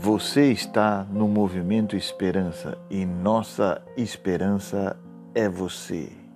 Você está no movimento Esperança e nossa esperança é você.